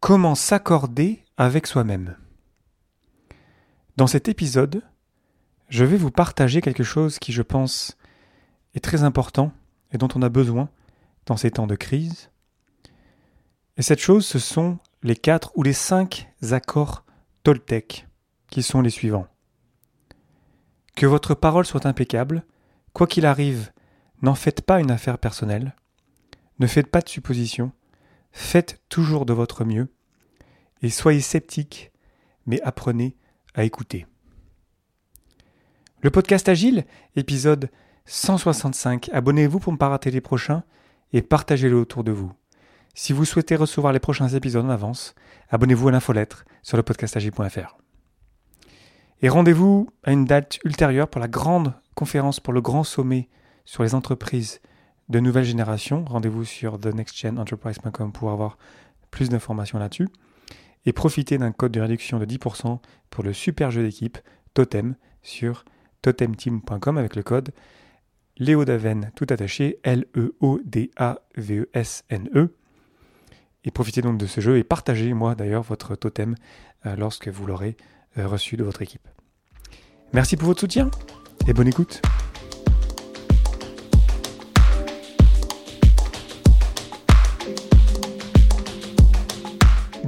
Comment s'accorder avec soi-même Dans cet épisode, je vais vous partager quelque chose qui, je pense, est très important et dont on a besoin dans ces temps de crise. Et cette chose, ce sont les quatre ou les cinq accords Toltec, qui sont les suivants. Que votre parole soit impeccable, quoi qu'il arrive, n'en faites pas une affaire personnelle, ne faites pas de suppositions, Faites toujours de votre mieux et soyez sceptiques, mais apprenez à écouter. Le podcast Agile, épisode 165. Abonnez-vous pour ne pas rater les prochains et partagez-le autour de vous. Si vous souhaitez recevoir les prochains épisodes en avance, abonnez-vous à l'infolettre sur le podcastagile.fr. Et rendez-vous à une date ultérieure pour la grande conférence, pour le grand sommet sur les entreprises de nouvelle génération. Rendez-vous sur thenextgenenterprise.com pour avoir plus d'informations là-dessus. Et profitez d'un code de réduction de 10% pour le super jeu d'équipe Totem sur totemteam.com avec le code Léodaven tout attaché L-E-O-D-A-V-E-S-N-E. E. Et profitez donc de ce jeu et partagez moi d'ailleurs votre totem euh, lorsque vous l'aurez euh, reçu de votre équipe. Merci pour votre soutien et bonne écoute.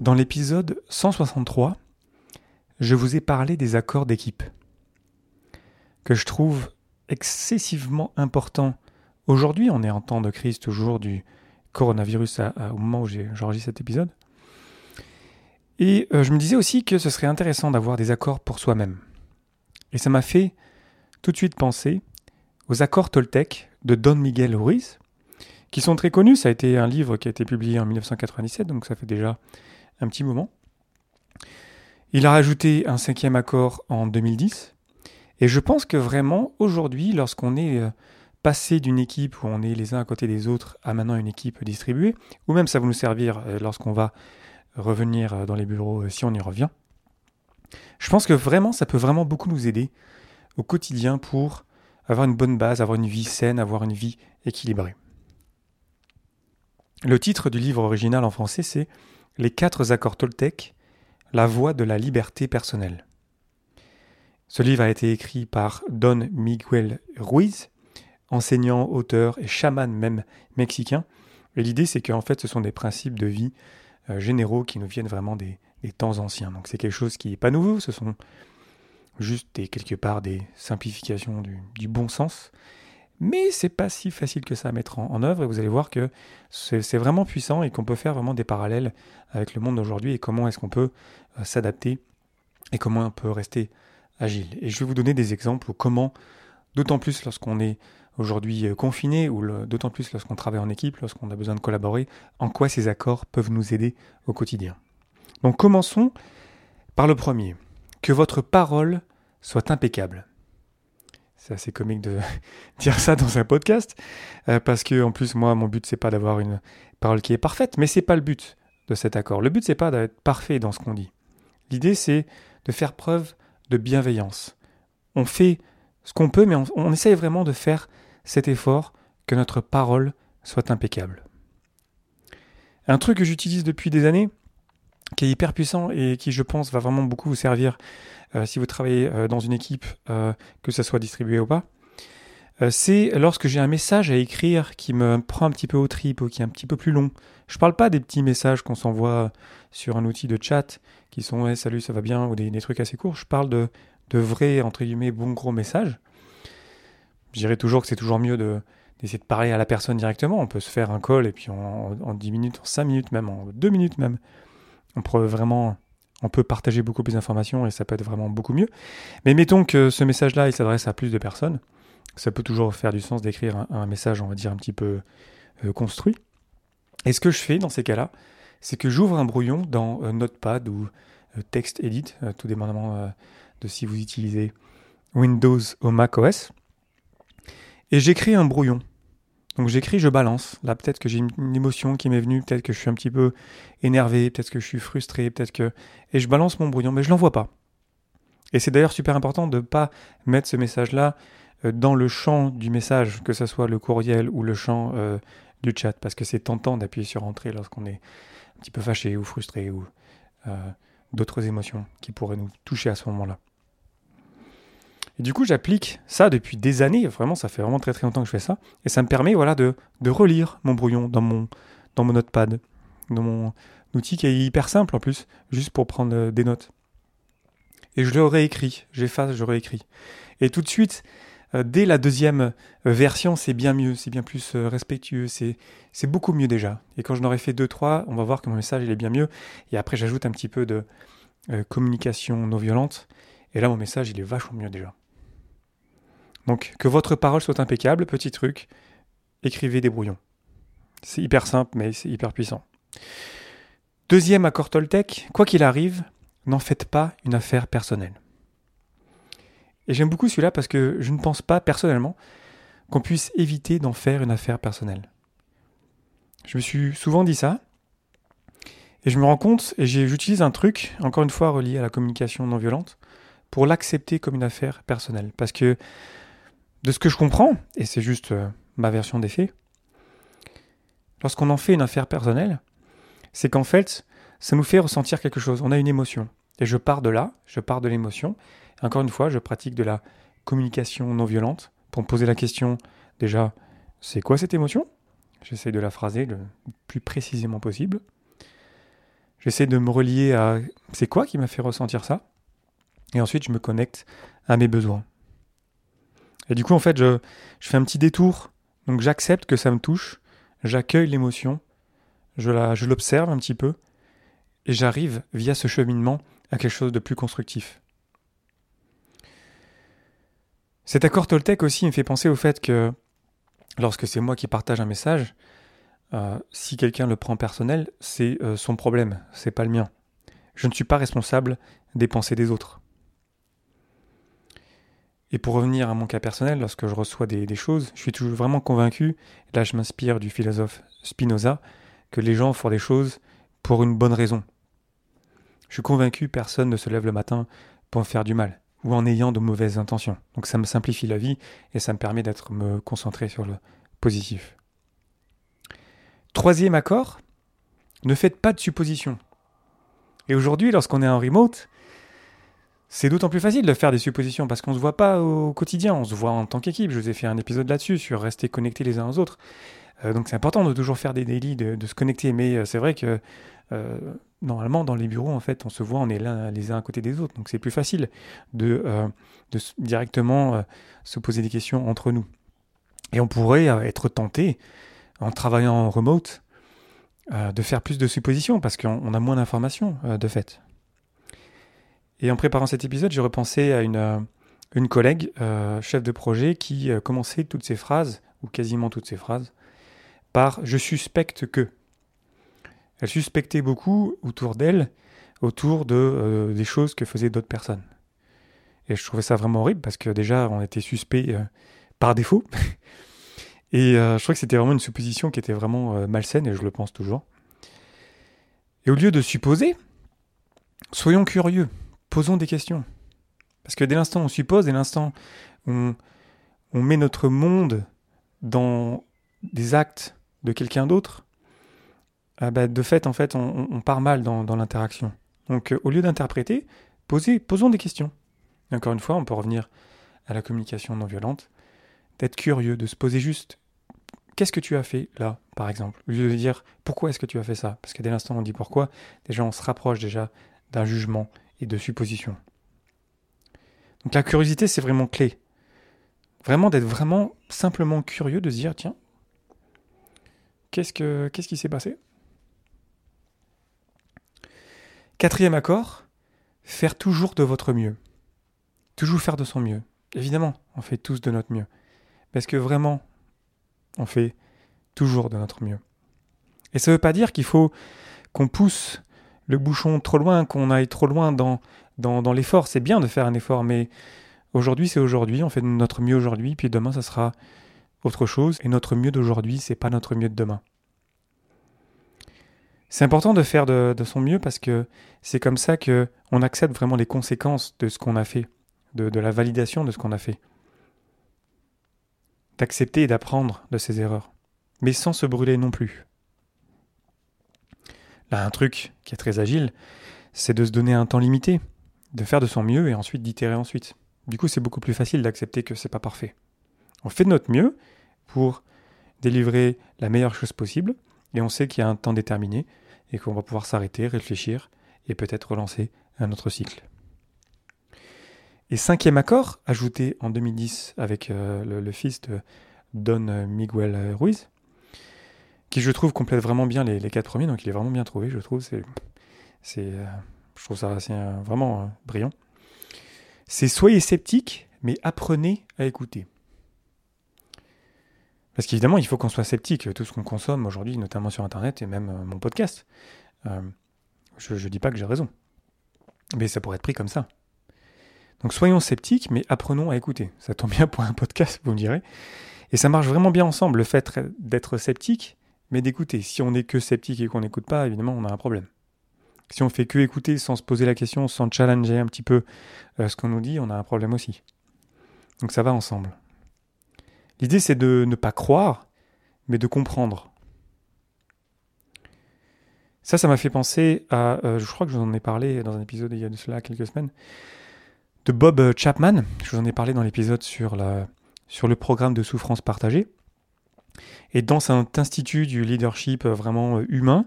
Dans l'épisode 163, je vous ai parlé des accords d'équipe, que je trouve excessivement importants. Aujourd'hui, on est en temps de crise toujours du coronavirus au moment où j'enregistre cet épisode. Et euh, je me disais aussi que ce serait intéressant d'avoir des accords pour soi-même. Et ça m'a fait tout de suite penser aux accords Toltec de Don Miguel Ruiz, qui sont très connus. Ça a été un livre qui a été publié en 1997, donc ça fait déjà un petit moment. Il a rajouté un cinquième accord en 2010. Et je pense que vraiment, aujourd'hui, lorsqu'on est euh, passé d'une équipe où on est les uns à côté des autres à maintenant une équipe distribuée, ou même ça va nous servir euh, lorsqu'on va revenir euh, dans les bureaux si on y revient, je pense que vraiment, ça peut vraiment beaucoup nous aider au quotidien pour avoir une bonne base, avoir une vie saine, avoir une vie équilibrée. Le titre du livre original en français, c'est les quatre accords Toltec, la voie de la liberté personnelle. Ce livre a été écrit par Don Miguel Ruiz, enseignant, auteur et chaman même mexicain. Et l'idée, c'est qu'en fait, ce sont des principes de vie euh, généraux qui nous viennent vraiment des, temps anciens. Donc c'est quelque chose qui n'est pas nouveau, ce sont juste quelque part des simplifications du bon sens mais c'est pas si facile que ça à mettre en, œuvre et vous allez voir que c'est vraiment puissant et qu'on peut faire vraiment des parallèles avec le monde d'aujourd'hui et comment est-ce qu'on peut euh, s'adapter et comment on peut rester agile. Et je vais vous donner des exemples où comment, d'autant plus lorsqu'on est aujourd'hui euh, confiné ou d'autant plus lorsqu'on travaille en équipe, lorsqu'on a besoin de collaborer, en quoi ces accords peuvent nous aider au quotidien. Donc commençons par le premier. Que votre parole soit impeccable. C'est assez comique de dire ça dans un podcast, euh, parce que en plus moi mon but c'est pas d'avoir une parole qui est parfaite, mais c'est pas le but de cet accord. Le but c'est pas d'être parfait dans ce qu'on dit. L'idée c'est de faire preuve de bienveillance. On fait ce qu'on peut, mais on, on essaye vraiment de faire cet effort que notre parole soit impeccable. Un truc que j'utilise depuis des années, qui est hyper puissant et qui, je pense, va vraiment beaucoup vous servir euh, si vous travaillez euh, dans une équipe, euh, que ça soit distribué ou pas. c'est lorsque j'ai un message à écrire qui me prend un petit peu au trip ou qui est un petit peu plus long. Je parle pas des petits messages qu'on s'envoie sur un outil de chat qui sont salut, ça va bien ou des, trucs assez courts. Je parle de, de vrais, entre guillemets, bons gros messages. Je dirais toujours que c'est toujours mieux de, d'essayer de parler à la personne directement. On peut se faire un call et puis en, en 10 minutes, en 5 minutes même, en 2 minutes même, on peut partager beaucoup plus d'informations et ça peut être vraiment beaucoup mieux. Mais mettons que ce message-là, il s'adresse à plus de personnes. Ça peut toujours faire du sens d'écrire un, message, on va dire, un petit peu euh, construit. Et ce que je fais dans ces cas-là, c'est que j'ouvre un brouillon dans Notepad ou TextEdit, tout dépendamment de si vous utilisez Windows ou Mac OS. Et j'écris un brouillon. Donc j'écris, je balance. Là, peut-être que j'ai une émotion qui m'est venue, peut-être que je suis un petit peu énervé, peut-être que je suis frustré, peut-être que... Et je balance mon brouillon, mais je l'envoie pas. Et c'est d'ailleurs super important de ne pas mettre ce message-là euh, dans le champ du message, que ce soit le courriel ou le champ euh, du chat, parce que c'est tentant d'appuyer sur Entrée lorsqu'on est un petit peu fâché ou frustré ou euh, d'autres émotions qui pourraient nous toucher à ce moment-là. Du coup, j'applique ça depuis des années. Vraiment, ça fait vraiment très très longtemps que je fais ça. Et ça me permet voilà, de, relire mon brouillon dans mon, dans mon notepad, dans mon outil qui est hyper simple en plus, juste pour prendre euh, des notes. Et je le réécris, j'efface, je réécris. Et tout de suite, euh, dès la deuxième euh, version, c'est bien mieux, c'est bien plus respectueux, c'est, c'est beaucoup mieux déjà. Et quand je n'aurai fait deux, trois, on va voir que mon message il est bien mieux. Et après, j'ajoute un petit peu de communication non violente. Et là, mon message, il est vachement mieux déjà. Donc que votre parole soit impeccable, petit truc, écrivez des brouillons. C'est hyper simple, mais c'est hyper puissant. Deuxième accord Toltec, quoi qu'il arrive, n'en faites pas une affaire personnelle. Et j'aime beaucoup celui-là parce que je ne pense pas personnellement qu'on puisse éviter d'en faire une affaire personnelle. Je me suis souvent dit ça, et je me rends compte, et j'utilise un truc, encore une fois relié à la communication non violente, pour l'accepter comme une affaire personnelle. Parce que de ce que je comprends, et c'est juste euh, ma version des faits, lorsqu'on en fait une affaire personnelle, c'est qu'en fait, ça nous fait ressentir quelque chose. On a une émotion. Et je pars de là, je pars de l'émotion. Encore une fois, je pratique de la communication non violente pour me poser la question déjà, c'est quoi cette émotion? J'essaie de la phraser le plus précisément possible. J'essaie de me relier à c'est quoi qui m'a fait ressentir ça? Et ensuite, je me connecte à mes besoins. Et du coup, en fait, je, fais un petit détour. Donc j'accepte que ça me touche, j'accueille l'émotion, je, l'observe un petit peu, et j'arrive, via ce cheminement, à quelque chose de plus constructif. Cet accord Toltec aussi me fait penser au fait que lorsque c'est moi qui partage un message, euh, si quelqu'un le prend personnel, c'est euh, son problème, c'est pas le mien. Je ne suis pas responsable des pensées des autres. Et pour revenir à mon cas personnel, lorsque je reçois des, choses, je suis toujours vraiment convaincu, là je m'inspire du philosophe Spinoza, que les gens font des choses pour une bonne raison. Je suis convaincu personne ne se lève le matin pour me faire du mal ou en ayant de mauvaises intentions. Donc ça me simplifie la vie et ça me permet d'être me concentrer sur le positif. Troisième accord, ne faites pas de suppositions. Et aujourd'hui, lorsqu'on est en remote, c'est d'autant plus facile de faire des suppositions parce qu'on ne se voit pas au quotidien, on se voit en tant qu'équipe. Je vous ai fait un épisode là-dessus sur rester connectés les uns aux autres. Euh, donc c'est important de toujours faire des délits, de, se connecter. Mais euh, c'est vrai que euh, normalement dans les bureaux, en fait, on se voit, on est les uns à côté des autres. Donc c'est plus facile de, de directement se poser des questions entre nous. Et on pourrait être tenté, en travaillant en remote, de faire plus de suppositions parce qu'on a moins d'informations de fait. Et en préparant cet épisode, j'ai repensé à une, euh, collègue, euh, chef de projet, qui euh, commençait toutes ses phrases, ou quasiment toutes ses phrases, par Je suspecte que. Elle suspectait beaucoup autour d'elle, autour de, des choses que faisaient d'autres personnes. Et je trouvais ça vraiment horrible parce que déjà, on était suspect par défaut. et je trouvais que c'était vraiment une supposition qui était vraiment malsaine, et je le pense toujours. Et au lieu de supposer, soyons curieux posons des questions. Parce que dès l'instant où on suppose, dès l'instant où on, met notre monde dans des actes de quelqu'un d'autre, ah bah, de fait, en fait, on, part mal dans, l'interaction. Donc, euh, au lieu d'interpréter, posons des questions. Et encore une fois, on peut revenir à la communication non violente, d'être curieux, de se poser juste qu'est-ce que tu as fait là, par exemple? Au lieu de dire pourquoi est-ce que tu as fait ça? Parce que dès l'instant où on dit pourquoi, déjà on se rapproche déjà d'un jugement de suppositions. Donc la curiosité, c'est vraiment clé. Vraiment d'être vraiment simplement curieux, de se dire, tiens, qu'est-ce, que, qu'est-ce qui s'est passé? Quatrième accord, faire toujours de votre mieux. Toujours faire de son mieux. Évidemment, on fait tous de notre mieux. Parce que vraiment, on fait toujours de notre mieux. Et ça ne veut pas dire qu'il faut qu'on pousse le bouchon trop loin, qu'on aille trop loin dans, dans, dans l'effort. C'est bien de faire un effort, mais aujourd'hui c'est aujourd'hui, on fait notre mieux aujourd'hui, puis demain ça sera autre chose, et notre mieux d'aujourd'hui, c'est pas notre mieux de demain. C'est important de faire de, son mieux parce que c'est comme ça que on accepte vraiment les conséquences de ce qu'on a fait, de, de la validation de ce qu'on a fait. D'accepter et d'apprendre de ses erreurs, mais sans se brûler non plus. Là, un truc qui est très agile, c'est de se donner un temps limité, de faire de son mieux et ensuite d'itérer ensuite. Du coup, c'est beaucoup plus facile d'accepter que c'est pas parfait. On fait de notre mieux pour délivrer la meilleure chose possible, et on sait qu'il y a un temps déterminé, et qu'on va pouvoir s'arrêter, réfléchir, et peut-être relancer un autre cycle. Et cinquième accord, ajouté en 2010 avec euh, le, fils de Don Miguel Ruiz, qui je trouve complète vraiment bien les, quatre premiers, donc il est vraiment bien trouvé, je trouve. C'est, euh, je trouve ça euh, vraiment brillant. C'est soyez sceptique, mais apprenez à écouter. Parce qu'évidemment, il faut qu'on soit sceptique. Tout ce qu'on consomme aujourd'hui, notamment sur Internet et même euh, mon podcast, euh, je ne dis pas que j'ai raison. Mais ça pourrait être pris comme ça. Donc soyons sceptiques, mais apprenons à écouter. Ça tombe bien pour un podcast, vous me direz. Et ça marche vraiment bien ensemble, le fait d'être sceptique, mais d'écouter. Si on n'est que sceptique et qu'on n'écoute pas, évidemment, on a un problème. Si on fait que écouter sans se poser la question, sans challenger un petit peu euh, ce qu'on nous dit, on a un problème aussi. Donc ça va ensemble. L'idée, c'est de ne pas croire, mais de comprendre. Ça, ça m'a fait penser à, euh, je crois que je vous en ai parlé dans un épisode il y a de cela quelques semaines, de Bob Chapman. Je vous en ai parlé dans l'épisode sur, sur le programme de souffrance partagée. Et dans cet institut du leadership vraiment euh, humain,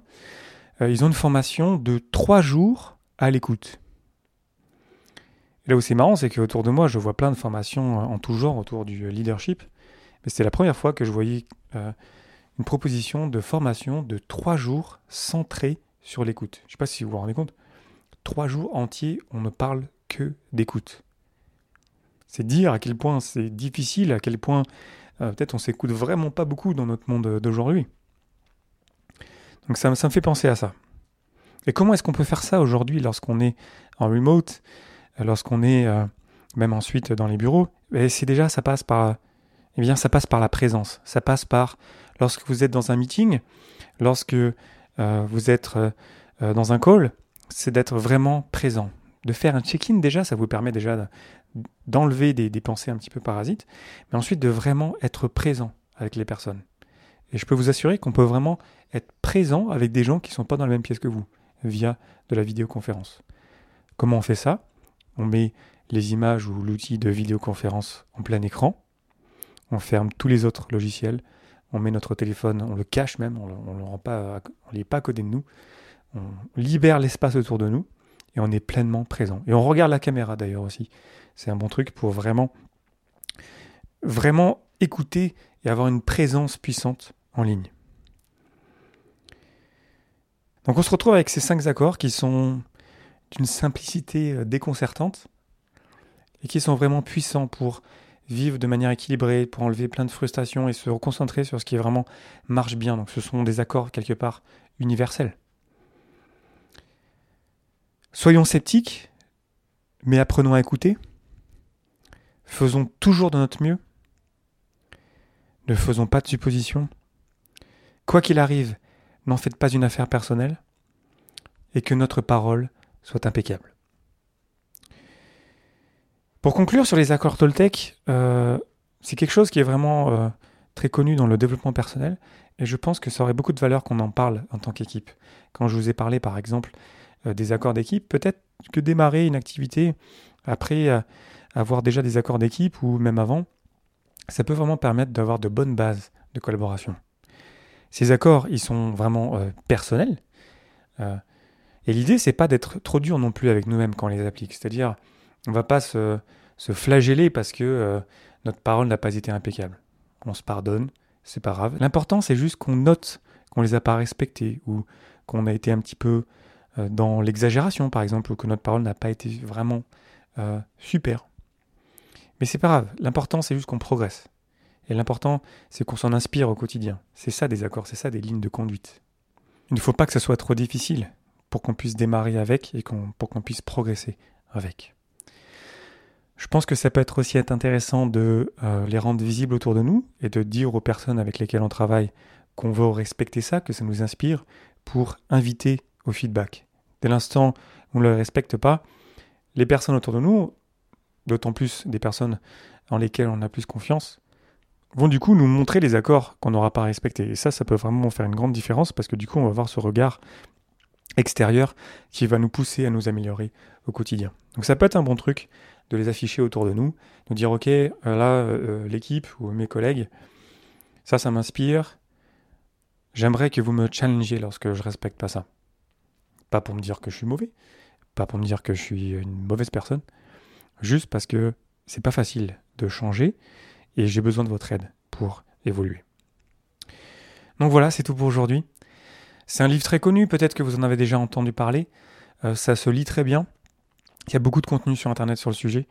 euh, ils ont une formation de trois jours à l'écoute. Là où c'est marrant, c'est qu'autour de moi, je vois plein de formations en tout genre autour du leadership. Mais c'était la première fois que je voyais euh, une proposition de formation de trois jours centrée sur l'écoute. Je ne sais pas si vous vous rendez compte. Trois jours entiers, on ne parle que d'écoute. C'est dire à quel point c'est difficile, à quel point euh, peut-être on s'écoute vraiment pas beaucoup dans notre monde d'aujourd'hui. Donc ça, me fait penser à ça. Et comment est-ce qu'on peut faire ça aujourd'hui lorsqu'on est en remote, lorsqu'on est euh, même ensuite dans les bureaux? C'est déjà, ça passe par eh bien, ça passe par la présence. Ça passe par, lorsque vous êtes dans un meeting, lorsque euh, vous êtes euh, euh, dans un call, c'est d'être vraiment présent. De faire un check-in déjà, ça vous permet déjà d'enlever des, pensées un petit peu parasites, mais ensuite de vraiment être présent avec les personnes. Et je peux vous assurer qu'on peut vraiment être présent avec des gens qui ne sont pas dans la même pièce que vous, via de la vidéoconférence. Comment on fait ça? On met les images ou l'outil de vidéoconférence en plein écran, on ferme tous les autres logiciels, on met notre téléphone, on le cache même, on ne le rend pas, on n'est pas à côté de nous, on libère l'espace autour de nous et on est pleinement présent. Et on regarde la caméra d'ailleurs aussi. C'est un bon truc pour vraiment, écouter et avoir une présence puissante en ligne. Donc on se retrouve avec ces cinq accords qui sont d'une simplicité euh, déconcertante et qui sont vraiment puissants pour vivre de manière équilibrée, pour enlever plein de frustrations et se reconcentrer sur ce qui vraiment marche bien. Donc ce sont des accords quelque part universels. Soyons sceptiques, mais apprenons à écouter. Faisons toujours de notre mieux. Ne faisons pas de suppositions. Quoi qu'il arrive, n'en faites pas une affaire personnelle et que notre parole soit impeccable. Pour conclure sur les accords Toltec, euh, c'est quelque chose qui est vraiment euh, très connu dans le développement personnel et je pense que ça aurait beaucoup de valeur qu'on en parle en tant qu'équipe. Quand je vous ai parlé par exemple euh, des accords d'équipe, peut-être que démarrer une activité après avoir déjà des accords d'équipe ou même avant, ça peut vraiment permettre d'avoir de bonnes bases de collaboration. Ces accords, ils sont vraiment personnels. et l'idée, c'est pas d'être trop dur non plus avec nous-mêmes quand on les applique. C'est-à-dire, on va pas se, flageller parce que euh, notre parole n'a pas été impeccable. On se pardonne, c'est pas grave. L'important, c'est juste qu'on note qu'on les a pas respectés ou qu'on a été un petit peu euh, dans l'exagération, par exemple, ou que notre parole n'a pas été vraiment euh, super. Mais c'est pas grave. L'important, c'est juste qu'on progresse. Et l'important, c'est qu'on s'en inspire au quotidien. C'est ça des accords, c'est ça des lignes de conduite. il ne faut pas que ce soit trop difficile pour qu'on puisse démarrer avec et pour qu'on puisse progresser avec. Je pense que ça peut être aussi être intéressant de euh, les rendre visibles autour de nous et de dire aux personnes avec lesquelles on travaille qu'on veut respecter ça, que ça nous inspire, pour inviter au feedback. Dès l'instant où on ne le respecte pas, les personnes autour de nous, d'autant plus des personnes en lesquelles on a plus confiance, vont du coup nous montrer les accords qu'on n'aura pas respectés. Et ça, ça peut vraiment faire une grande différence parce que du coup, on va avoir ce regard extérieur qui va nous pousser à nous améliorer au quotidien. Donc ça peut être un bon truc de les afficher autour de nous, de dire ok, euh, là, euh, l'équipe ou mes collègues, ça, ça m'inspire. J'aimerais que vous me challengiez lorsque je respecte pas ça. Pas pour me dire que je suis mauvais, pas pour me dire que je suis une mauvaise personne, juste parce que c'est pas facile de changer et j'ai besoin de votre aide pour évoluer. Donc voilà, c'est tout pour aujourd'hui. C'est un livre très connu, peut-être que vous en avez déjà entendu parler. Euh, ça se lit très bien. Il y a beaucoup de contenu sur Internet sur le sujet.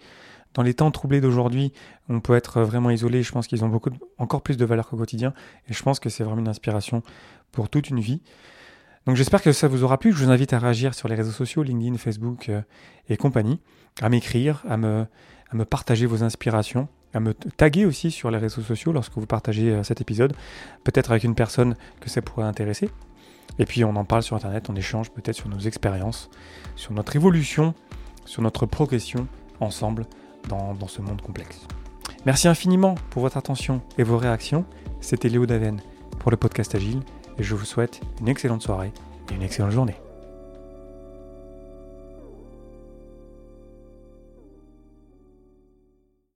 Dans les temps troublés d'aujourd'hui, on peut être vraiment isolé. Je pense qu'ils ont encore plus de valeur qu'au quotidien. Et je pense que c'est vraiment une inspiration pour toute une vie. Donc j'espère que ça vous aura plu. Je vous invite à réagir sur les réseaux sociaux, LinkedIn, Facebook euh, et compagnie, à m'écrire, à me, partager vos inspirations, à me taguer aussi sur les réseaux sociaux lorsque vous partagez euh, cet épisode, peut-être avec une personne que ça pourrait intéresser. Et puis on en parle sur Internet, on échange peut-être sur nos expériences, sur notre évolution, sur notre progression ensemble dans ce monde complexe. Merci infiniment pour votre attention et vos réactions. C'était Léo Daven pour le podcast Agile je vous souhaite une excellente soirée et une excellente journée.